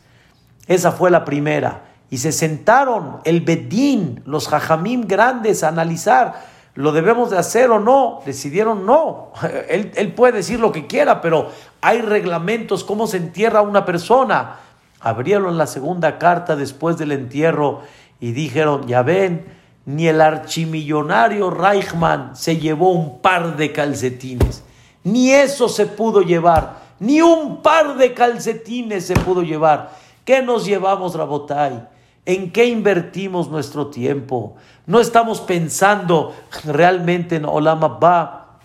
S1: Esa fue la primera. Y se sentaron el Bedín, los jajamim grandes, a analizar ¿Lo debemos de hacer o no? Decidieron no. Él, puede decir lo que quiera, pero hay reglamentos, cómo se entierra una persona. Abrieron la segunda carta después del entierro y dijeron, ya ven, ni el archimillonario Reichman se llevó un par de calcetines. Ni eso se pudo llevar. Ni un par de calcetines se pudo llevar. ¿Qué nos llevamos, Rabotay? ¿En qué invertimos nuestro tiempo? No estamos pensando realmente en Olam Abba.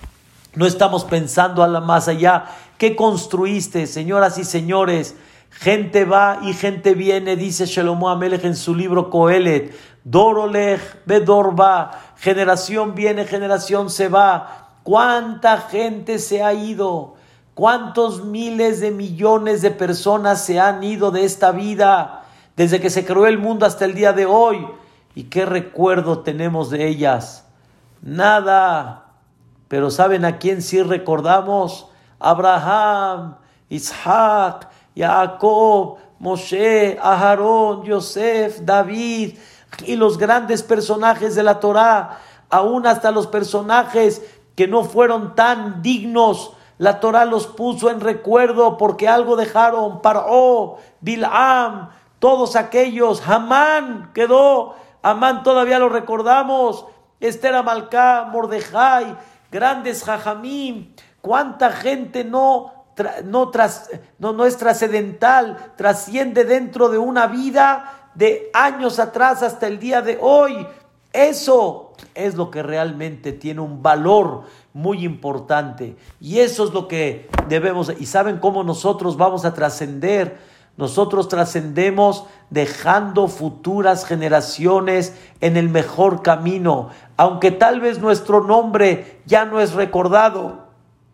S1: No estamos pensando a la más allá. ¿Qué construiste, señoras y señores? Gente va y gente viene, dice Shelomo Amelech en su libro Coelet. Dorolech, Bedor va. Generación viene, generación se va. ¿Cuánta gente se ha ido? ¿Cuántos miles de millones de personas se han ido de esta vida? Desde que se creó el mundo hasta el día de hoy. ¿Y qué recuerdo tenemos de ellas? Nada. Pero ¿saben a quién sí recordamos? Abraham, Isaac, Jacob, Moshe, Aharón, Yosef, David y los grandes personajes de la Torá, aún hasta los personajes que no fueron tan dignos. La Torá los puso en recuerdo porque algo dejaron. Paró, Bilam, todos aquellos, Hamán quedó, Amán todavía lo recordamos, Esther Amalcá, Mordejai, grandes Jajamim, cuánta gente no, no, tras, no, no es trascendental, trasciende dentro de una vida de años atrás hasta el día de hoy. Eso es lo que realmente tiene un valor muy importante. Y eso es lo que debemos. ¿Y saben cómo nosotros vamos a trascender? Nosotros trascendemos dejando futuras generaciones en el mejor camino, aunque tal vez nuestro nombre ya no es recordado,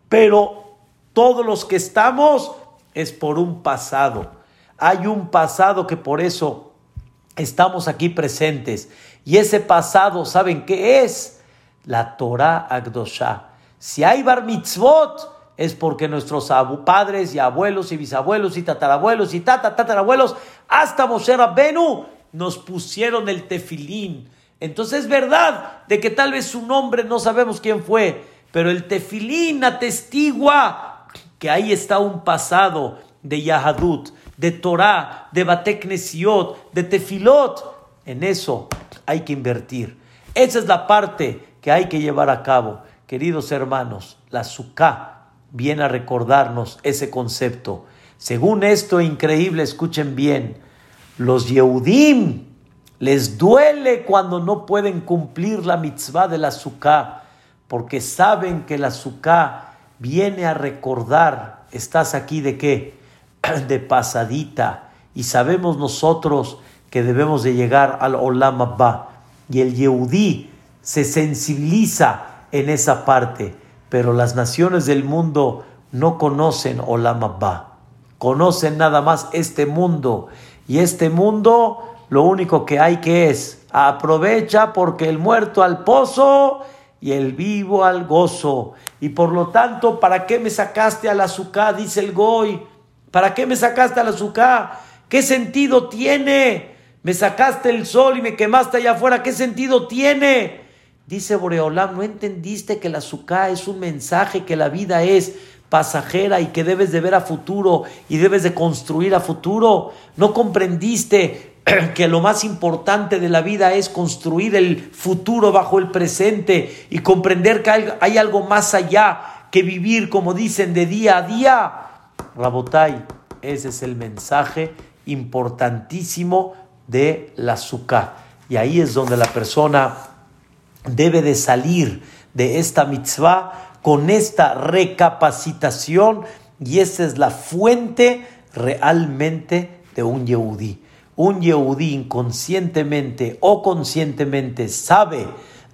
S1: pero todos los que estamos es por un pasado. Hay un pasado que por eso estamos aquí presentes. Y ese pasado, ¿saben qué es? La Torah Agdosha. Si hay bar mitzvot, es porque nuestros padres y abuelos y bisabuelos y tatarabuelos y tatarabuelos, hasta Moshe Rabbenu, nos pusieron el tefilín. Entonces es verdad de que tal vez su nombre no sabemos quién fue, pero el tefilín atestigua que ahí está un pasado de Yahadut, de Torah, de Bateknesiot, de Tefilot. En eso hay que invertir. Esa es la parte que hay que llevar a cabo. Queridos hermanos, la Sukkah viene a recordarnos ese concepto. Según esto increíble, escuchen bien, los Yehudim les duele cuando no pueden cumplir la mitzvah de la Sukkah, porque saben que la Sukkah viene a recordar, estás aquí de qué? De pasadita, y sabemos nosotros que debemos de llegar al Olam Abba, y el Yehudí se sensibiliza en esa parte pero las naciones del mundo no conocen Olam conocen nada más este mundo. Y este mundo lo único que hay que es aprovecha porque el muerto al pozo y el vivo al gozo. Y por lo tanto, ¿para qué me sacaste al azúcar? Dice el Goy. ¿Para qué me sacaste al azúcar? ¿Qué sentido tiene? Me sacaste el sol y me quemaste allá afuera. ¿Qué sentido tiene? Dice Boreolam, ¿no entendiste que la azúcar es un mensaje, que la vida es pasajera y que debes de ver a futuro y debes de construir a futuro? ¿No comprendiste que lo más importante de la vida es construir el futuro bajo el presente y comprender que hay, algo más allá que vivir, como dicen, de día a día? Rabotai, ese es el mensaje importantísimo de la azúcar. Y ahí es donde la persona debe de salir de esta mitzvah con esta recapacitación y esa es la fuente realmente de un yehudí. Un yehudí inconscientemente o conscientemente sabe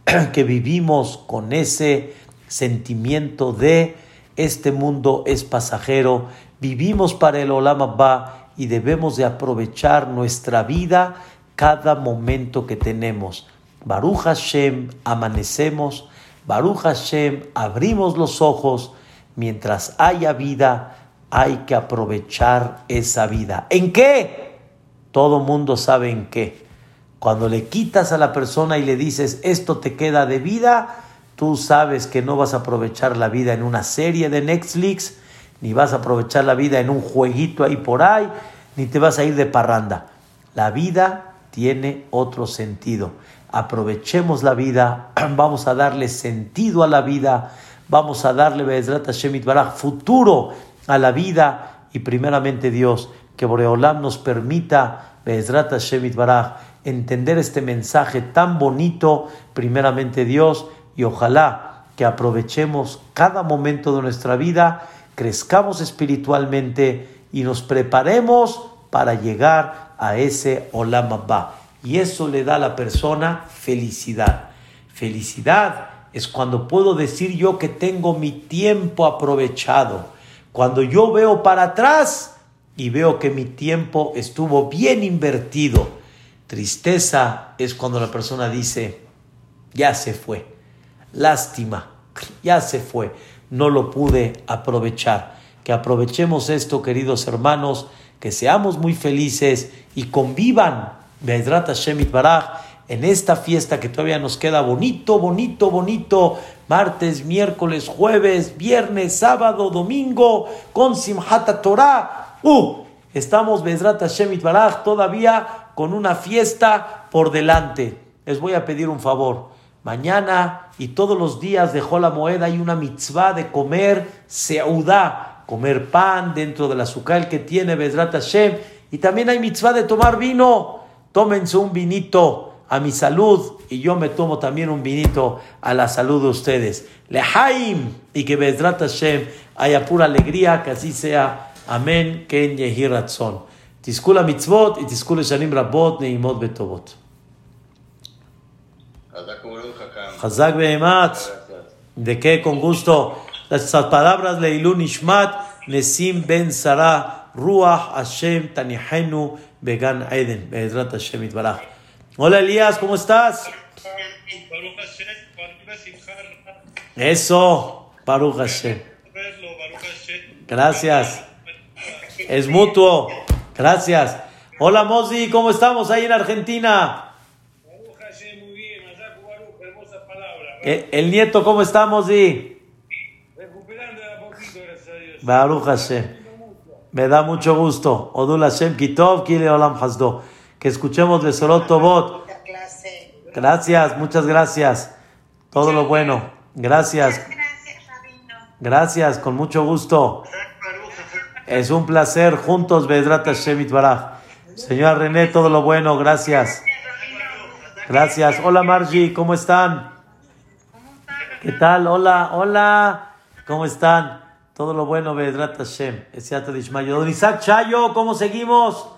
S1: que vivimos con ese sentimiento de este mundo es pasajero, vivimos para el Olam Abba y debemos de aprovechar nuestra vida cada momento que tenemos Baruch Hashem, amanecemos, Baruch Hashem, abrimos los ojos, mientras haya vida, hay que aprovechar esa vida. ¿En qué? Todo mundo sabe en qué. Cuando le quitas a la persona y le dices, esto te queda de vida, tú sabes que no vas a aprovechar la vida en una serie de Netflix, ni vas a aprovechar la vida en un jueguito ahí por ahí, ni te vas a ir de parranda. La vida tiene otro sentido aprovechemos la vida, vamos a darle sentido a la vida, vamos a darle Hashem Baraj, futuro a la vida y primeramente Dios, que Boreolam nos permita Be'ezrat Hashem entender este mensaje tan bonito, primeramente Dios, y ojalá que aprovechemos cada momento de nuestra vida, crezcamos espiritualmente y nos preparemos para llegar a ese Olam Abba. Y eso le da a la persona felicidad. Felicidad es cuando puedo decir yo que tengo mi tiempo aprovechado. Cuando yo veo para atrás y veo que mi tiempo estuvo bien invertido. Tristeza es cuando la persona dice, ya se fue. Lástima, ya se fue. No lo pude aprovechar. Que aprovechemos esto, queridos hermanos, que seamos muy felices y convivan Be'ezrat Hashem Baraj, en esta fiesta que todavía nos queda bonito, bonito, bonito, martes, miércoles, jueves, viernes, sábado, domingo, con Simhat Torah. Uh, estamos Be'ezrat Hashem Baraj todavía con una fiesta por delante. Les voy a pedir un favor. Mañana y todos los días de la Moeda hay una mitzvah de comer seudá, comer pan dentro del azúcar que tiene Bezrat Hashem. Y también hay mitzvah de tomar vino tómense un vinito a mi salud y yo me tomo también un vinito a la salud de ustedes. Lehaim y que Bezrat Hashem haya pura alegría, que así sea. Amén. Ken Yehi Ratzon. Tiskula mitzvot y tiskula shanim rabot neimot betobot. Hazak Behemat. ¿De qué? Con gusto. Las palabras Leilun Ishmat, Nesim Ben Sarah, Ruach Hashem Tanihenu Began Eden. Bezrat Hashem Itbarach. Hola Elías, ¿cómo estás? Eso, Baruch Hashem. Gracias. Es mutuo. Gracias. Hola Mozi, ¿cómo estamos ahí en Argentina? Eh, el, nieto, ¿cómo estamos, Mozi?
S2: Recuperando a poquito, gracias a Dios.
S1: Baruch Hashem. Me da mucho gusto. Odul Hashem Kitov, Kile Olam Hasdo. Que escuchemos de Sorot Tobot. Gracias, muchas gracias. Todo lo bueno. Gracias. Gracias, con mucho gusto. Es un placer juntos, Bedrat Hashem Itbaraj. Señora René, todo lo bueno, gracias. Gracias. Hola Margie, ¿cómo están? ¿Qué tal? Hola, hola. ¿Cómo están? Todo lo bueno, Bedrat Hashem. Dishmayo. Don Isaac Chayo, ¿cómo seguimos?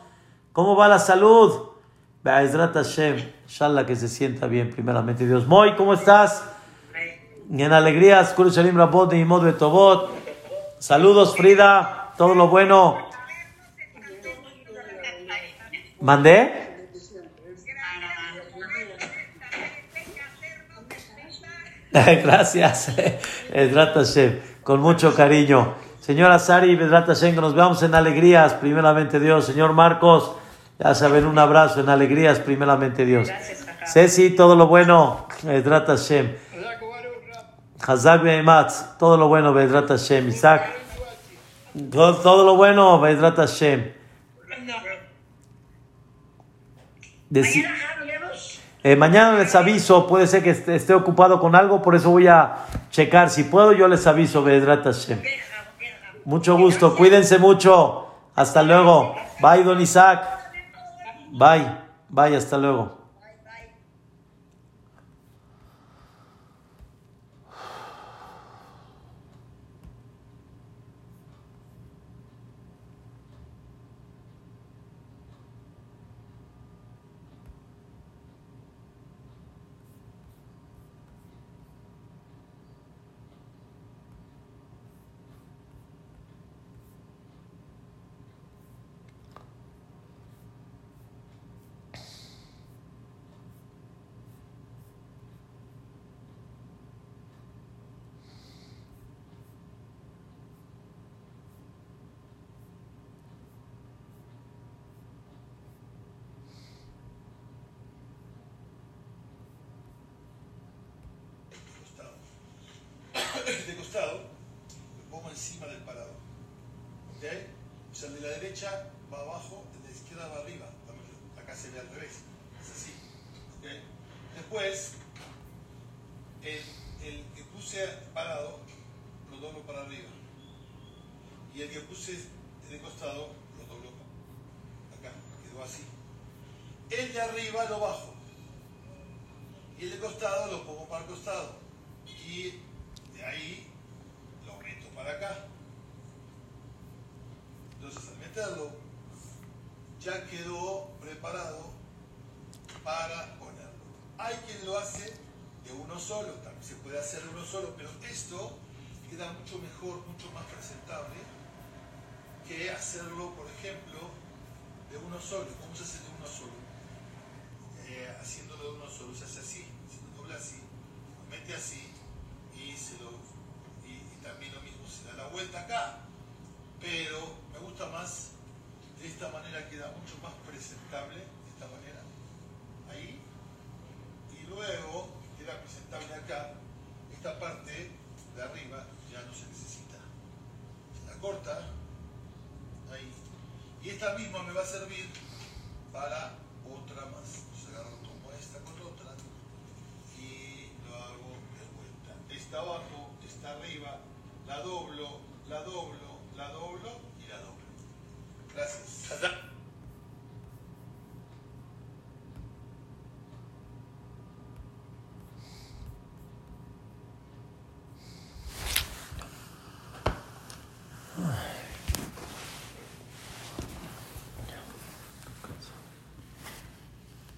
S1: ¿Cómo va la salud? Bedrat Hashem. Inshallah que se sienta bien, primeramente Dios. Moy, ¿cómo estás? Y en alegrías, Rabot Betobot. Saludos, Frida. Todo lo bueno. ¿Mandé? Gracias, Bedrat Hashem, con mucho cariño. Señora Sari, Hashem, que nos veamos en alegrías, primeramente Dios. Señor Marcos, ya saben, un abrazo en alegrías, primeramente Dios. Ceci, todo lo bueno, Bedrat Hashem. Hazak Behematz, todo lo bueno, Bedrat Hashem. Isaac, todo, todo lo bueno, Bedrat Hashem. Deci- eh, mañana les aviso, puede ser que esté, ocupado con algo, por eso voy a checar. Si puedo, yo les aviso, Bedrat Hashem. Mucho gusto, cuídense mucho. Hasta luego. Bye, don Isaac. Bye, bye, hasta luego.
S3: de costado, lo pongo encima del parador. ¿Ok? O sea, el de la derecha va abajo, el de la izquierda va arriba. Acá se ve al revés. Es así. ¿Ok? Después, el, el que puse parado, lo doblo para arriba. Y el que puse de costado, lo doblo acá. Quedó así. El de arriba lo bajo. Y el de costado lo pongo para el costado. Y de ahí lo meto para acá. Entonces al meterlo ya quedó preparado para ponerlo. Hay quien lo hace de uno solo, también se puede hacer uno solo, pero esto queda mucho mejor, mucho más presentable que hacerlo, por ejemplo, de uno solo. ¿Cómo se hace de uno solo? Eh, haciéndolo de uno solo, se hace así, se lo dobla así, lo mete así y, se lo, y también lo mismo, se da la vuelta acá. Pero me gusta más, de esta manera queda mucho más presentable, de esta manera, ahí. Y luego presentable acá, esta parte de arriba ya no se necesita. Se la corta, ahí. Y esta misma me va a servir para otra más. Sea, agarro, tomo esta con otra y lo hago de vuelta. Esta abajo, esta arriba, la doblo, la doblo, la doblo y la doblo. Gracias.